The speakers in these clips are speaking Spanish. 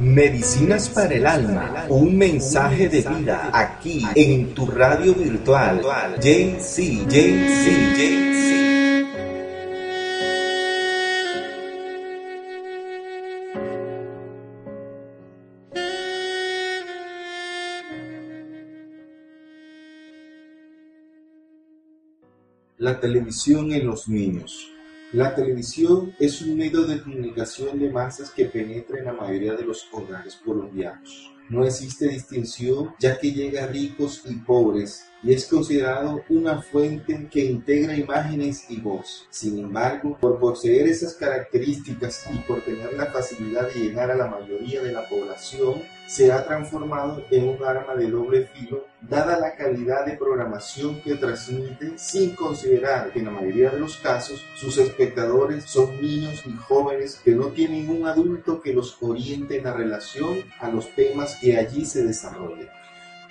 Medicinas para el alma, un mensaje de vida aquí en tu radio virtual. JC, JC, JC. La televisión en los niños. La televisión es un medio de comunicación de masas que penetra en la mayoría de los hogares colombianos. No existe distinción ya que llega a ricos y pobres y es considerado una fuente que integra imágenes y voz. Sin embargo, por poseer esas características y por tener la facilidad de llegar a la mayoría de la población, se ha transformado en un arma de doble filo, dada la calidad de programación que transmite, sin considerar que en la mayoría de los casos sus espectadores son niños y jóvenes que no tienen un adulto que los oriente en la relación a los temas que allí se desarrollan.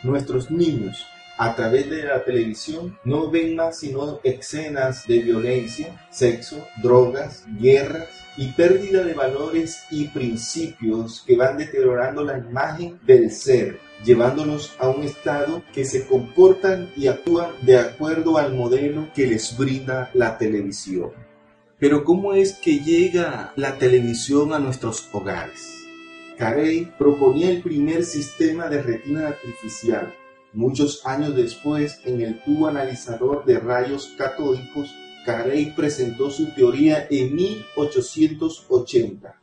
Nuestros niños a través de la televisión no ven más sino escenas de violencia, sexo, drogas, guerras y pérdida de valores y principios que van deteriorando la imagen del ser, llevándolos a un estado que se comportan y actúan de acuerdo al modelo que les brinda la televisión. Pero ¿cómo es que llega la televisión a nuestros hogares? Carey proponía el primer sistema de retina artificial Muchos años después, en el tubo analizador de rayos catódicos, Carey presentó su teoría en 1880.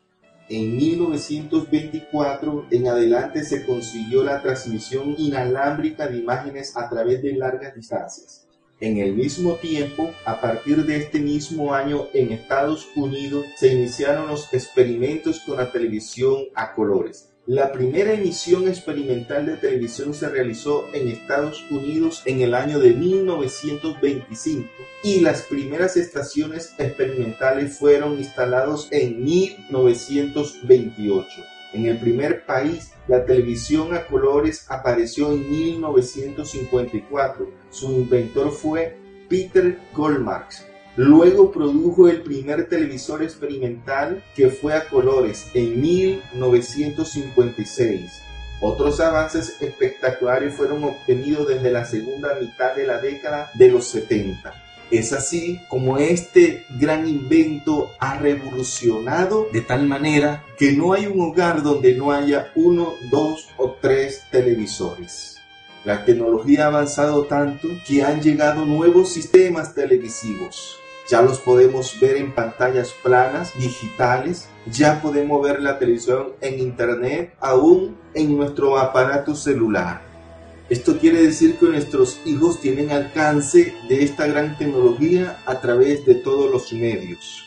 En 1924 en adelante se consiguió la transmisión inalámbrica de imágenes a través de largas distancias. En el mismo tiempo, a partir de este mismo año en Estados Unidos se iniciaron los experimentos con la televisión a colores. La primera emisión experimental de televisión se realizó en Estados Unidos en el año de 1925 y las primeras estaciones experimentales fueron instaladas en 1928. En el primer país, la televisión a colores apareció en 1954. Su inventor fue Peter Goldmark Luego produjo el primer televisor experimental que fue a colores en 1956. Otros avances espectaculares fueron obtenidos desde la segunda mitad de la década de los 70. Es así como este gran invento ha revolucionado de tal manera que no hay un hogar donde no haya uno, dos o tres televisores. La tecnología ha avanzado tanto que han llegado nuevos sistemas televisivos ya los podemos ver en pantallas planas, digitales, ya podemos ver la televisión en internet, aún en nuestro aparato celular. Esto quiere decir que nuestros hijos tienen alcance de esta gran tecnología a través de todos los medios.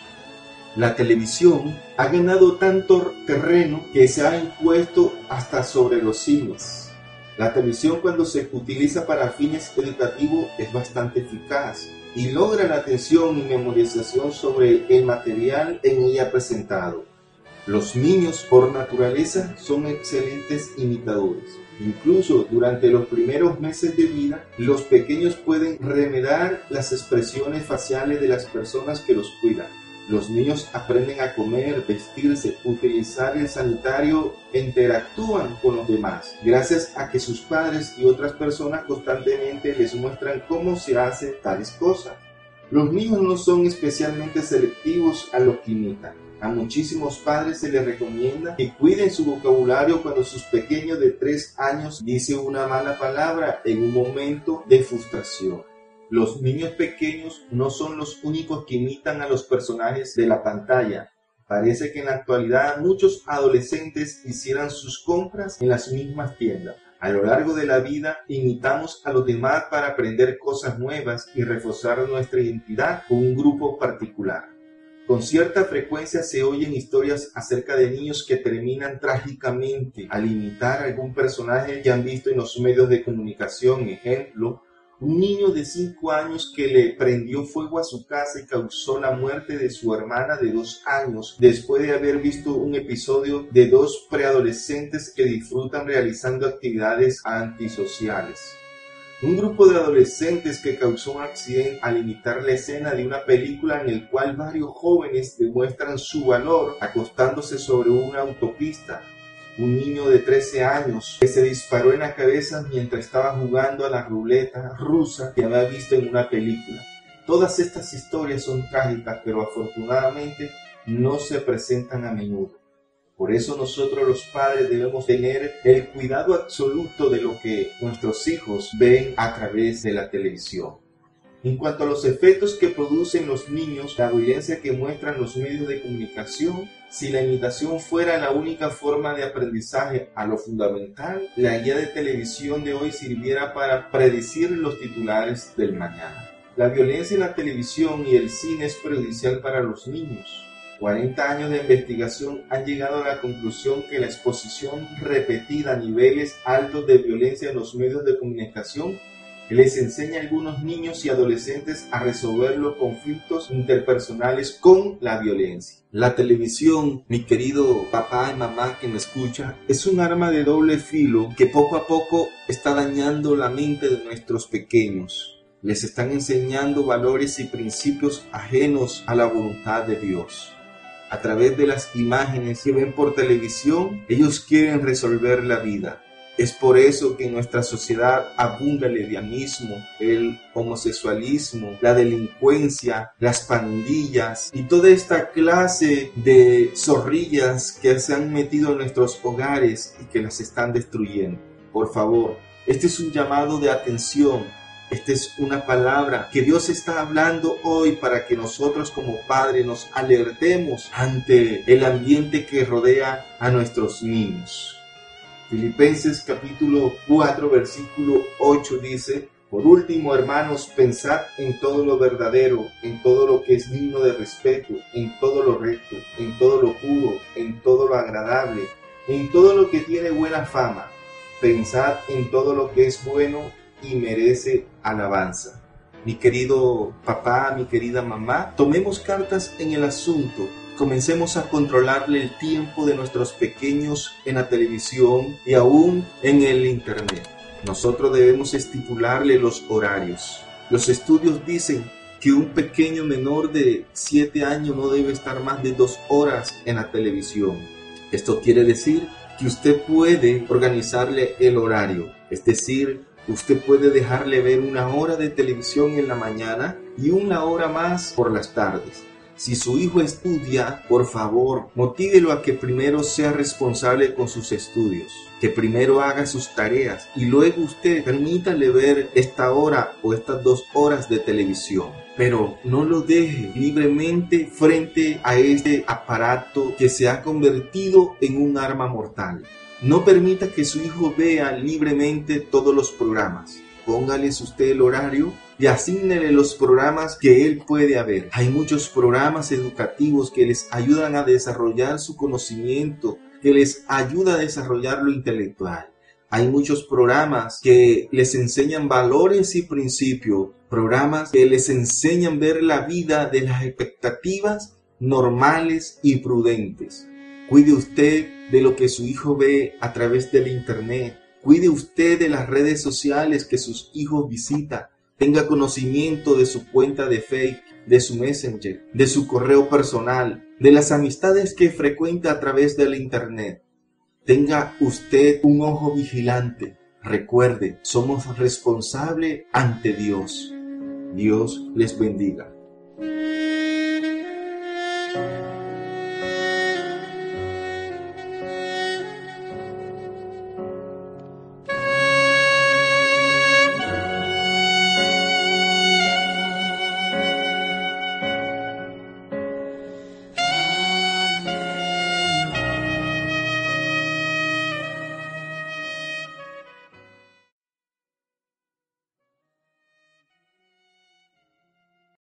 La televisión ha ganado tanto terreno que se ha impuesto hasta sobre los cines. La televisión cuando se utiliza para fines educativos es bastante eficaz y logra la atención y memorización sobre el material en ella presentado. Los niños por naturaleza son excelentes imitadores. Incluso durante los primeros meses de vida, los pequeños pueden remedar las expresiones faciales de las personas que los cuidan. Los niños aprenden a comer, vestirse, utilizar el sanitario interactúan con los demás, gracias a que sus padres y otras personas constantemente les muestran cómo se hacen tales cosas. Los niños no son especialmente selectivos a lo que imitan. A muchísimos padres se les recomienda que cuiden su vocabulario cuando sus pequeños de 3 años dicen una mala palabra en un momento de frustración. Los niños pequeños no son los únicos que imitan a los personajes de la pantalla. Parece que en la actualidad muchos adolescentes hicieran sus compras en las mismas tiendas. A lo largo de la vida imitamos a los demás para aprender cosas nuevas y reforzar nuestra identidad con un grupo particular. Con cierta frecuencia se oyen historias acerca de niños que terminan trágicamente al imitar algún personaje que han visto en los medios de comunicación. Ejemplo, un niño de 5 años que le prendió fuego a su casa y causó la muerte de su hermana de 2 años después de haber visto un episodio de dos preadolescentes que disfrutan realizando actividades antisociales. Un grupo de adolescentes que causó un accidente al imitar la escena de una película en el cual varios jóvenes demuestran su valor acostándose sobre una autopista un niño de 13 años que se disparó en la cabeza mientras estaba jugando a la ruleta rusa que había visto en una película. Todas estas historias son trágicas, pero afortunadamente no se presentan a menudo. Por eso nosotros los padres debemos tener el cuidado absoluto de lo que nuestros hijos ven a través de la televisión. En cuanto a los efectos que producen los niños, la violencia que muestran los medios de comunicación, si la imitación fuera la única forma de aprendizaje a lo fundamental, la guía de televisión de hoy sirviera para predecir los titulares del mañana. La violencia en la televisión y el cine es perjudicial para los niños 40 años de investigación han llegado a la conclusión que la exposición repetida a niveles altos de violencia en los medios de comunicación les enseña a algunos niños y adolescentes a resolver los conflictos interpersonales con la violencia. La televisión, mi querido papá y mamá que me escucha, es un arma de doble filo que poco a poco está dañando la mente de nuestros pequeños. Les están enseñando valores y principios ajenos a la voluntad de Dios a través de las imágenes que ven por televisión, ellos quieren resolver la vida. Es por eso que en nuestra sociedad abunda el lesbianismo, el homosexualismo, la delincuencia, las pandillas y toda esta clase de zorrillas que se han metido en nuestros hogares y que las están destruyendo. Por favor, este es un llamado de atención esta es una palabra que Dios está hablando hoy para que nosotros como padres nos alertemos ante el ambiente que rodea a nuestros niños. Filipenses capítulo 4 versículo 8 dice, por último, hermanos, pensad en todo lo verdadero, en todo lo que es digno de respeto, en todo lo recto, en todo lo puro, en todo lo agradable, en todo lo que tiene buena fama. Pensad en todo lo que es bueno y merece alabanza. Mi querido papá, mi querida mamá, tomemos cartas en el asunto. Comencemos a controlarle el tiempo de nuestros pequeños en la televisión y aún en el Internet. Nosotros debemos estipularle los horarios. Los estudios dicen que un pequeño menor de 7 años no debe estar más de 2 horas en la televisión. Esto quiere decir que usted puede organizarle el horario, es decir, Usted puede dejarle ver una hora de televisión en la mañana y una hora más por las tardes. Si su hijo estudia, por favor, motívelo a que primero sea responsable con sus estudios, que primero haga sus tareas y luego usted permítale ver esta hora o estas dos horas de televisión. Pero no lo deje libremente frente a este aparato que se ha convertido en un arma mortal. No permita que su hijo vea libremente todos los programas. Póngales usted el horario y asígnele los programas que él puede ver. Hay muchos programas educativos que les ayudan a desarrollar su conocimiento, que les ayuda a desarrollar lo intelectual. Hay muchos programas que les enseñan valores y principios, programas que les enseñan ver la vida de las expectativas normales y prudentes. Cuide usted de lo que su hijo ve a través del Internet. Cuide usted de las redes sociales que sus hijos visita. Tenga conocimiento de su cuenta de Facebook, de su Messenger, de su correo personal, de las amistades que frecuenta a través del Internet. Tenga usted un ojo vigilante. Recuerde, somos responsables ante Dios. Dios les bendiga.